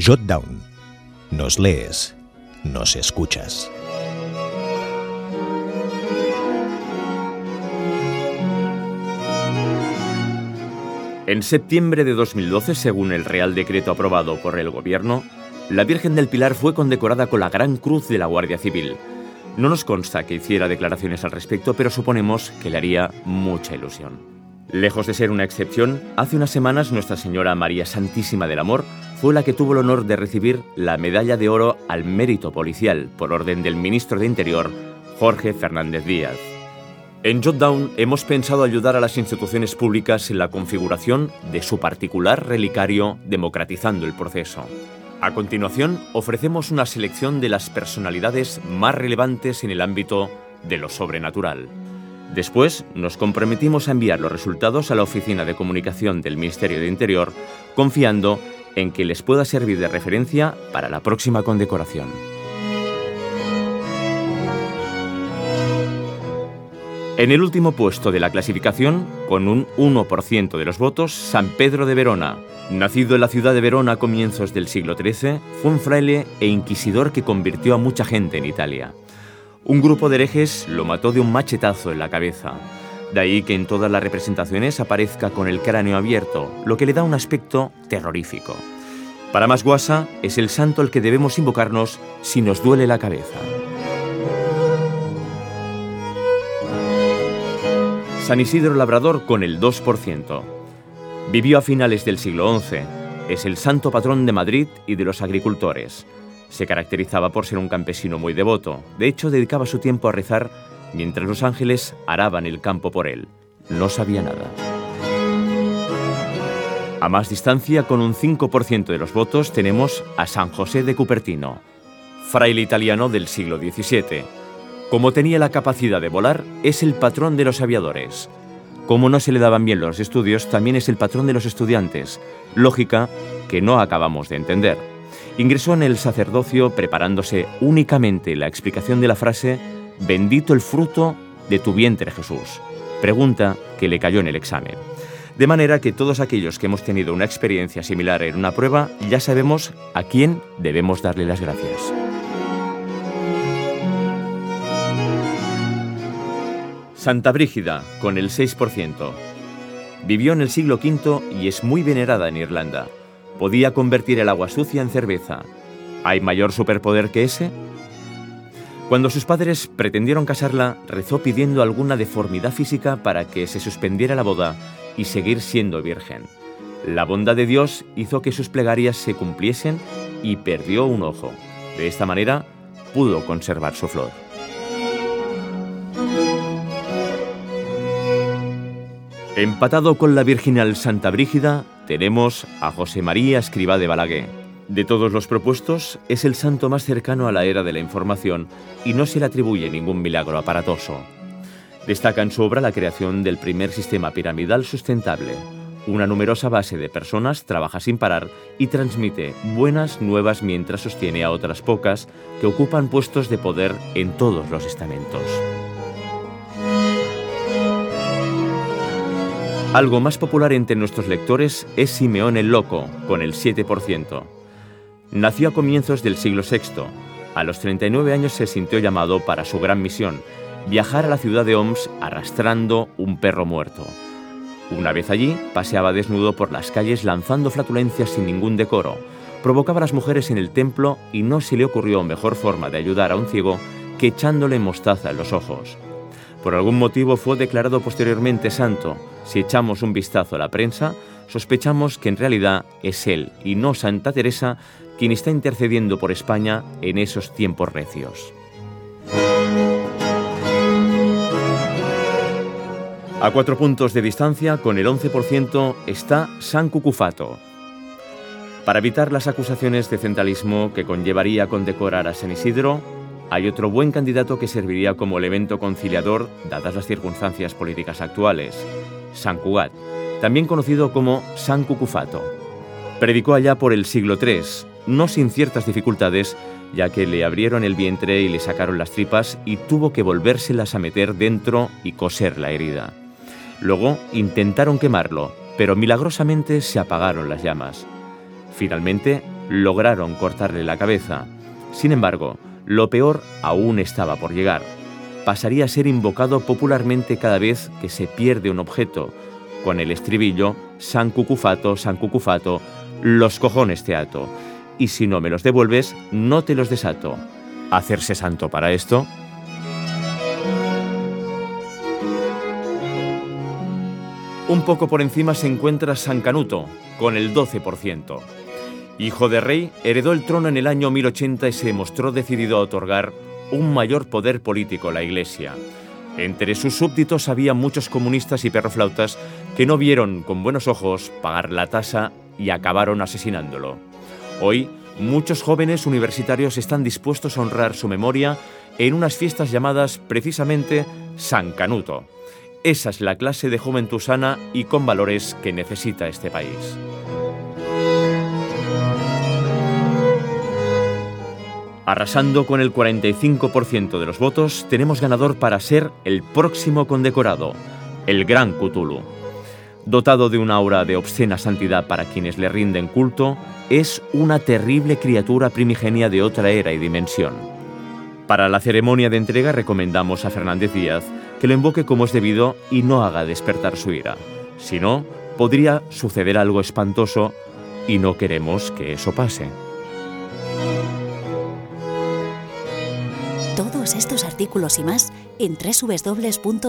Jotdown. Nos lees, nos escuchas. En septiembre de 2012, según el Real Decreto aprobado por el Gobierno, la Virgen del Pilar fue condecorada con la Gran Cruz de la Guardia Civil. No nos consta que hiciera declaraciones al respecto, pero suponemos que le haría mucha ilusión. Lejos de ser una excepción, hace unas semanas Nuestra Señora María Santísima del Amor fue la que tuvo el honor de recibir la medalla de oro al mérito policial por orden del ministro de Interior, Jorge Fernández Díaz. En Jotdown hemos pensado ayudar a las instituciones públicas en la configuración de su particular relicario democratizando el proceso. A continuación, ofrecemos una selección de las personalidades más relevantes en el ámbito de lo sobrenatural. Después, nos comprometimos a enviar los resultados a la Oficina de Comunicación del Ministerio de Interior, confiando en que les pueda servir de referencia para la próxima condecoración. En el último puesto de la clasificación, con un 1% de los votos, San Pedro de Verona. Nacido en la ciudad de Verona a comienzos del siglo XIII, fue un fraile e inquisidor que convirtió a mucha gente en Italia. Un grupo de herejes lo mató de un machetazo en la cabeza. De ahí que en todas las representaciones aparezca con el cráneo abierto, lo que le da un aspecto terrorífico. Para más guasa, es el santo al que debemos invocarnos si nos duele la cabeza. San Isidro Labrador con el 2%. Vivió a finales del siglo XI. Es el santo patrón de Madrid y de los agricultores. Se caracterizaba por ser un campesino muy devoto. De hecho, dedicaba su tiempo a rezar mientras los ángeles araban el campo por él. No sabía nada. A más distancia, con un 5% de los votos, tenemos a San José de Cupertino, fraile italiano del siglo XVII como tenía la capacidad de volar, es el patrón de los aviadores. Como no se le daban bien los estudios, también es el patrón de los estudiantes, lógica que no acabamos de entender. Ingresó en el sacerdocio preparándose únicamente la explicación de la frase Bendito el fruto de tu vientre Jesús, pregunta que le cayó en el examen. De manera que todos aquellos que hemos tenido una experiencia similar en una prueba ya sabemos a quién debemos darle las gracias. Santa Brígida, con el 6%. Vivió en el siglo V y es muy venerada en Irlanda. Podía convertir el agua sucia en cerveza. ¿Hay mayor superpoder que ese? Cuando sus padres pretendieron casarla, rezó pidiendo alguna deformidad física para que se suspendiera la boda y seguir siendo virgen. La bondad de Dios hizo que sus plegarias se cumpliesen y perdió un ojo. De esta manera, pudo conservar su flor. Empatado con la virginal Santa Brígida, tenemos a José María Escribá de Balaguer. De todos los propuestos, es el santo más cercano a la era de la información y no se le atribuye ningún milagro aparatoso. Destaca en su obra la creación del primer sistema piramidal sustentable. Una numerosa base de personas trabaja sin parar y transmite buenas nuevas mientras sostiene a otras pocas que ocupan puestos de poder en todos los estamentos. Algo más popular entre nuestros lectores es Simeón el Loco, con el 7%. Nació a comienzos del siglo VI. A los 39 años se sintió llamado para su gran misión, viajar a la ciudad de Oms arrastrando un perro muerto. Una vez allí, paseaba desnudo por las calles lanzando flatulencias sin ningún decoro, provocaba a las mujeres en el templo y no se le ocurrió mejor forma de ayudar a un ciego que echándole mostaza en los ojos. Por algún motivo fue declarado posteriormente santo. Si echamos un vistazo a la prensa, sospechamos que en realidad es él y no Santa Teresa quien está intercediendo por España en esos tiempos recios. A cuatro puntos de distancia, con el 11%, está San Cucufato. Para evitar las acusaciones de centralismo que conllevaría condecorar a San Isidro, hay otro buen candidato que serviría como elemento conciliador dadas las circunstancias políticas actuales, San Cugat, también conocido como San Cucufato. Predicó allá por el siglo III, no sin ciertas dificultades, ya que le abrieron el vientre y le sacaron las tripas y tuvo que volvérselas a meter dentro y coser la herida. Luego intentaron quemarlo, pero milagrosamente se apagaron las llamas. Finalmente, lograron cortarle la cabeza. Sin embargo, lo peor aún estaba por llegar. Pasaría a ser invocado popularmente cada vez que se pierde un objeto, con el estribillo San Cucufato, San Cucufato, los cojones te ato, y si no me los devuelves, no te los desato. ¿Hacerse santo para esto? Un poco por encima se encuentra San Canuto, con el 12%. Hijo de rey, heredó el trono en el año 1080 y se mostró decidido a otorgar un mayor poder político a la Iglesia. Entre sus súbditos había muchos comunistas y perroflautas que no vieron con buenos ojos pagar la tasa y acabaron asesinándolo. Hoy, muchos jóvenes universitarios están dispuestos a honrar su memoria en unas fiestas llamadas precisamente San Canuto. Esa es la clase de juventud sana y con valores que necesita este país. Arrasando con el 45% de los votos, tenemos ganador para ser el próximo condecorado, el Gran Cthulhu. Dotado de una aura de obscena santidad para quienes le rinden culto, es una terrible criatura primigenia de otra era y dimensión. Para la ceremonia de entrega recomendamos a Fernández Díaz que lo invoque como es debido y no haga despertar su ira. Si no, podría suceder algo espantoso y no queremos que eso pase. Todos estos artículos y más en www.jotdown.es.